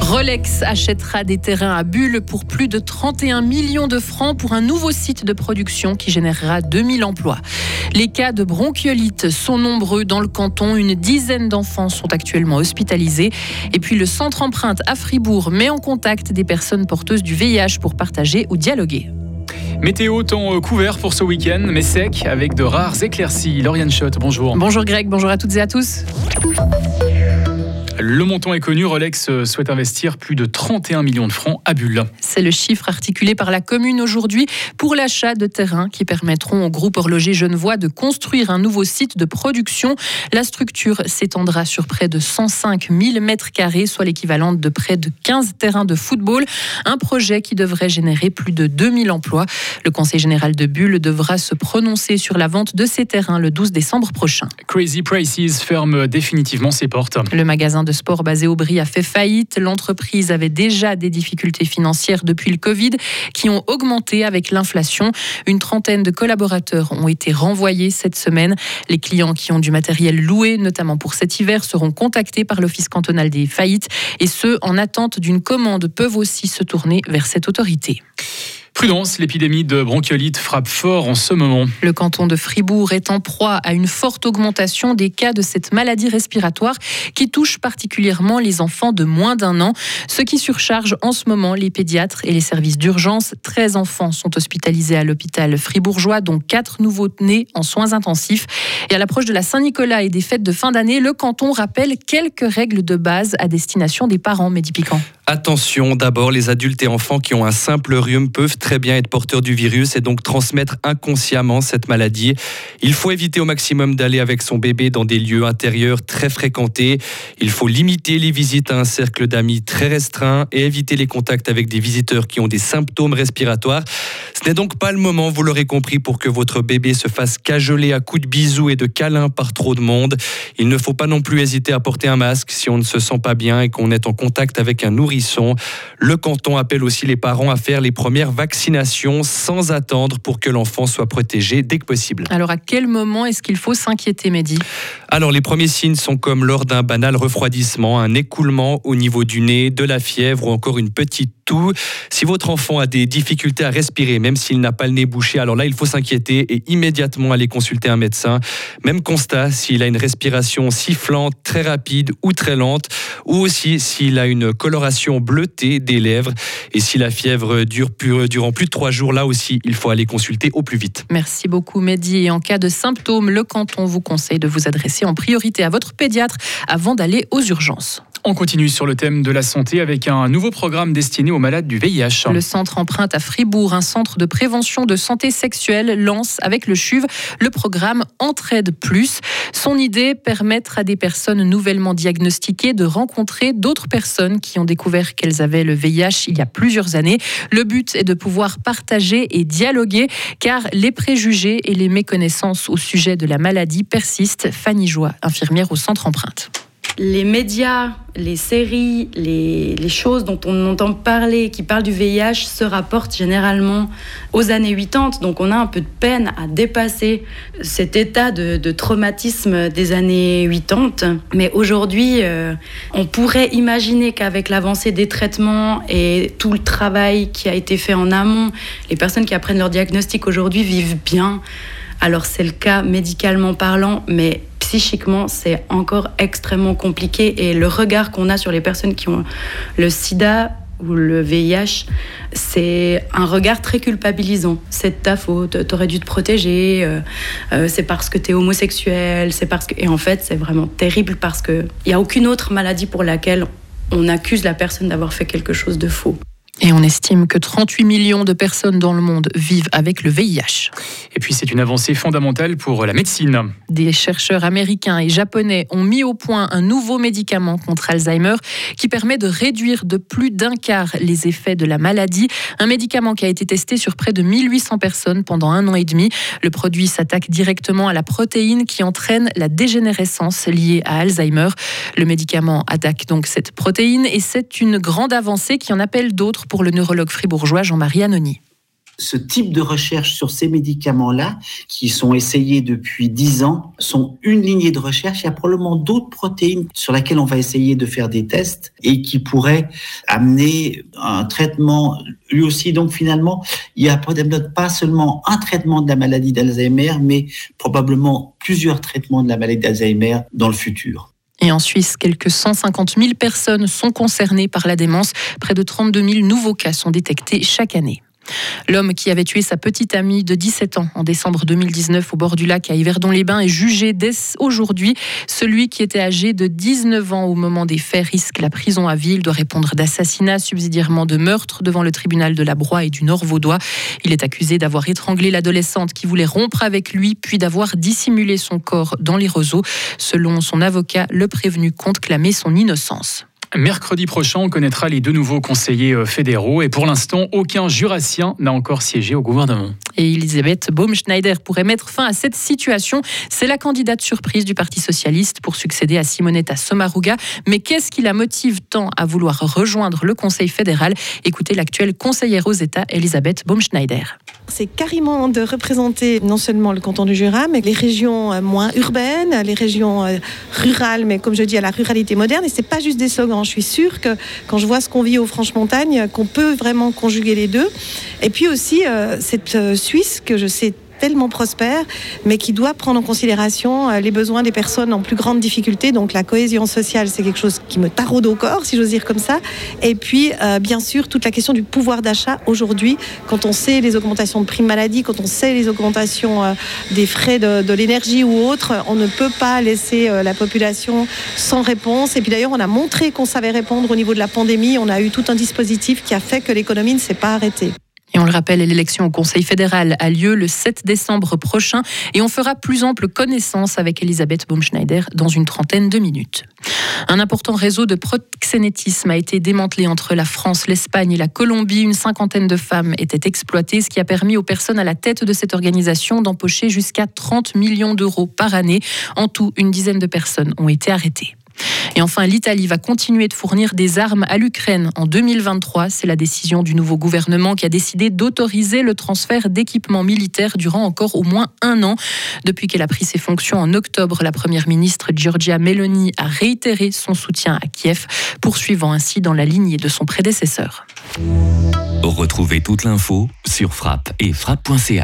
Rolex achètera des terrains à Bulle pour plus de 31 millions de francs pour un nouveau site de production qui générera 2000 emplois. Les cas de bronchiolite sont nombreux dans le canton. Une dizaine d'enfants sont actuellement hospitalisés. Et puis le centre empreinte à Fribourg met en contact des personnes porteuses du VIH pour partager ou dialoguer. Météo temps couvert pour ce week-end, mais sec, avec de rares éclaircies. Lauriane Schott, bonjour. Bonjour Greg, bonjour à toutes et à tous. Le montant est connu, Rolex euh, souhaite investir plus de 31 millions de francs à Bulle. C'est le chiffre articulé par la commune aujourd'hui pour l'achat de terrains qui permettront au groupe horloger Genevois de construire un nouveau site de production. La structure s'étendra sur près de 105 000 mètres carrés, soit l'équivalent de près de 15 terrains de football. Un projet qui devrait générer plus de 2000 emplois. Le Conseil général de Bulle devra se prononcer sur la vente de ces terrains le 12 décembre prochain. Crazy Prices ferme définitivement ses portes. Le magasin de sport basé au Brie a fait faillite. L'entreprise avait déjà des difficultés financières depuis le Covid qui ont augmenté avec l'inflation. Une trentaine de collaborateurs ont été renvoyés cette semaine. Les clients qui ont du matériel loué, notamment pour cet hiver, seront contactés par l'Office cantonal des faillites et ceux en attente d'une commande peuvent aussi se tourner vers cette autorité. Prudence, l'épidémie de bronchiolite frappe fort en ce moment. Le canton de Fribourg est en proie à une forte augmentation des cas de cette maladie respiratoire qui touche particulièrement les enfants de moins d'un an, ce qui surcharge en ce moment les pédiatres et les services d'urgence. 13 enfants sont hospitalisés à l'hôpital fribourgeois, dont 4 nouveaux-nés en soins intensifs. Et à l'approche de la Saint-Nicolas et des fêtes de fin d'année, le canton rappelle quelques règles de base à destination des parents médipicants. Attention, d'abord, les adultes et enfants qui ont un simple rhume peuvent très bien être porteurs du virus et donc transmettre inconsciemment cette maladie. Il faut éviter au maximum d'aller avec son bébé dans des lieux intérieurs très fréquentés. Il faut limiter les visites à un cercle d'amis très restreint et éviter les contacts avec des visiteurs qui ont des symptômes respiratoires. Ce n'est donc pas le moment, vous l'aurez compris, pour que votre bébé se fasse cajoler à coups de bisous et de câlins par trop de monde. Il ne faut pas non plus hésiter à porter un masque si on ne se sent pas bien et qu'on est en contact avec un nourrisson le canton appelle aussi les parents à faire les premières vaccinations sans attendre pour que l'enfant soit protégé dès que possible. Alors à quel moment est-ce qu'il faut s'inquiéter, Mehdi? Alors les premiers signes sont comme lors d'un banal refroidissement, un écoulement au niveau du nez, de la fièvre ou encore une petite Si votre enfant a des difficultés à respirer, même s'il n'a pas le nez bouché, alors là, il faut s'inquiéter et immédiatement aller consulter un médecin. Même constat s'il a une respiration sifflante, très rapide ou très lente, ou aussi s'il a une coloration bleutée des lèvres. Et si la fièvre dure durant plus de trois jours, là aussi, il faut aller consulter au plus vite. Merci beaucoup, Mehdi. Et en cas de symptômes, le canton vous conseille de vous adresser en priorité à votre pédiatre avant d'aller aux urgences. On continue sur le thème de la santé avec un nouveau programme destiné aux malades du VIH. Le centre empreinte à Fribourg, un centre de prévention de santé sexuelle, lance avec le CHUV le programme Entraide Plus. Son idée, permettre à des personnes nouvellement diagnostiquées de rencontrer d'autres personnes qui ont découvert qu'elles avaient le VIH il y a plusieurs années. Le but est de pouvoir partager et dialoguer car les préjugés et les méconnaissances au sujet de la maladie persistent. Fanny Joie, infirmière au centre empreinte les médias, les séries, les, choses dont on entend parler, qui parlent du VIH, se rapportent généralement aux années 80. Donc on a un peu de peine à dépasser cet état de, traumatisme des années 80. Mais aujourd'hui, euh, on pourrait imaginer qu'avec l'avancée des traitements et tout le travail qui a été fait en amont, les personnes qui apprennent leur diagnostic aujourd'hui vivent bien. Alors c'est le cas médicalement parlant, mais psychiquement, c'est encore extrêmement compliqué. Et le regard qu'on a sur les personnes qui ont le sida ou le VIH, c'est un regard très culpabilisant. C'est de ta faute, t'aurais dû te protéger, euh, euh, c'est parce que t'es homosexuel, c'est parce que... Et en fait, c'est vraiment terrible parce qu'il n'y a aucune autre maladie pour laquelle on accuse la personne d'avoir fait quelque chose de faux. Et on estime que 38 millions de personnes dans le monde vivent avec le VIH. Et puis c'est une avancée fondamentale pour la médecine. Des chercheurs américains et japonais ont mis au point un nouveau médicament contre Alzheimer qui permet de réduire de plus d'un quart les effets de la maladie. Un médicament qui a été testé sur près de 1800 personnes pendant un an et demi. Le produit s'attaque directement à la protéine qui entraîne la dégénérescence liée à Alzheimer. Le médicament attaque donc cette protéine et c'est une grande avancée qui en appelle d'autres pour le neurologue fribourgeois Jean-Marie Anony. Ce type de recherche sur ces médicaments-là, qui sont essayés depuis 10 ans, sont une lignée de recherche. Il y a probablement d'autres protéines sur lesquelles on va essayer de faire des tests et qui pourraient amener un traitement lui aussi. Donc finalement, il y a pas seulement un traitement de la maladie d'Alzheimer, mais probablement plusieurs traitements de la maladie d'Alzheimer dans le futur. Et en Suisse, quelques 150 000 personnes sont concernées par la démence. Près de 32 000 nouveaux cas sont détectés chaque année. L'homme qui avait tué sa petite amie de 17 ans en décembre 2019 au bord du lac à Yverdon-les-Bains est jugé dès aujourd'hui. Celui qui était âgé de 19 ans au moment des faits risque la prison à vie. Il doit répondre d'assassinat, subsidiairement de meurtre devant le tribunal de la Broye et du Nord-Vaudois. Il est accusé d'avoir étranglé l'adolescente qui voulait rompre avec lui, puis d'avoir dissimulé son corps dans les roseaux. Selon son avocat, le prévenu compte clamer son innocence. Mercredi prochain, on connaîtra les deux nouveaux conseillers euh, fédéraux et pour l'instant, aucun jurassien n'a encore siégé au gouvernement. Et Elisabeth Baumschneider pourrait mettre fin à cette situation. C'est la candidate surprise du Parti socialiste pour succéder à Simonetta Sommaruga. Mais qu'est-ce qui la motive tant à vouloir rejoindre le Conseil fédéral? Écoutez l'actuelle conseillère aux États, Elisabeth Baumschneider. C'est carrément de représenter non seulement le canton du Jura, mais les régions euh, moins urbaines, les régions euh, rurales, mais comme je dis, à la ruralité moderne. Et c'est pas juste des slogans. Je suis sûre que quand je vois ce qu'on vit aux Franches-Montagnes, qu'on peut vraiment conjuguer les deux. Et puis aussi euh, cette Suisse que je sais tellement prospère, mais qui doit prendre en considération euh, les besoins des personnes en plus grande difficulté. Donc la cohésion sociale, c'est quelque chose qui me taraude au corps, si j'ose dire comme ça. Et puis, euh, bien sûr, toute la question du pouvoir d'achat aujourd'hui, quand on sait les augmentations de primes maladie, quand on sait les augmentations euh, des frais de, de l'énergie ou autres, on ne peut pas laisser la population sans réponse. Et puis d'ailleurs, on a montré qu'on savait répondre au niveau de la pandémie. On a eu tout un dispositif qui a fait que l'économie ne s'est pas arrêtée. Et on le rappelle, l'élection au Conseil fédéral a lieu le 7 décembre prochain et on fera plus ample connaissance avec Elisabeth Baumschneider dans une trentaine de minutes. Un important réseau de proxénétisme a été démantelé entre la France, l'Espagne et la Colombie. Une cinquantaine de femmes étaient exploitées, ce qui a permis aux personnes à la tête de cette organisation d'empocher jusqu'à 30 millions d'euros par année. En tout, une dizaine de personnes ont été arrêtées. Et enfin, l'Italie va continuer de fournir des armes à l'Ukraine en 2023. C'est la décision du nouveau gouvernement qui a décidé d'autoriser le transfert d'équipements militaires durant encore au moins un an. Depuis qu'elle a pris ses fonctions en octobre, la première ministre Giorgia Meloni a réitéré son soutien à Kiev, poursuivant ainsi dans la lignée de son prédécesseur. Retrouvez toute l'info sur frappe et frappe.ch.